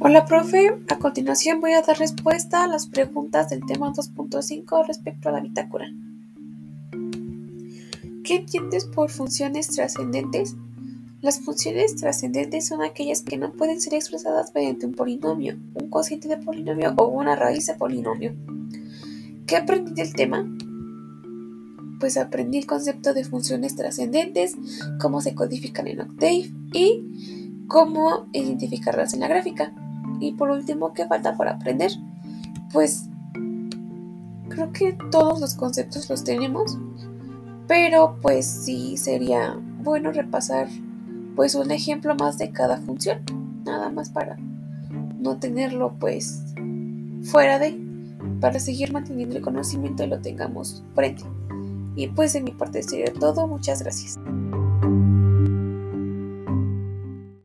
Hola, profe. A continuación voy a dar respuesta a las preguntas del tema 2.5 respecto a la bitácora. ¿Qué entiendes por funciones trascendentes? Las funciones trascendentes son aquellas que no pueden ser expresadas mediante un polinomio, un cociente de polinomio o una raíz de polinomio. ¿Qué aprendí del tema? Pues aprendí el concepto de funciones trascendentes, cómo se codifican en Octave y cómo identificarlas en la gráfica. Y por último, ¿qué falta por aprender? Pues creo que todos los conceptos los tenemos, pero pues sí sería bueno repasar pues un ejemplo más de cada función, nada más para no tenerlo pues fuera de, para seguir manteniendo el conocimiento y lo tengamos frente. Y pues de mi parte sería todo, muchas gracias.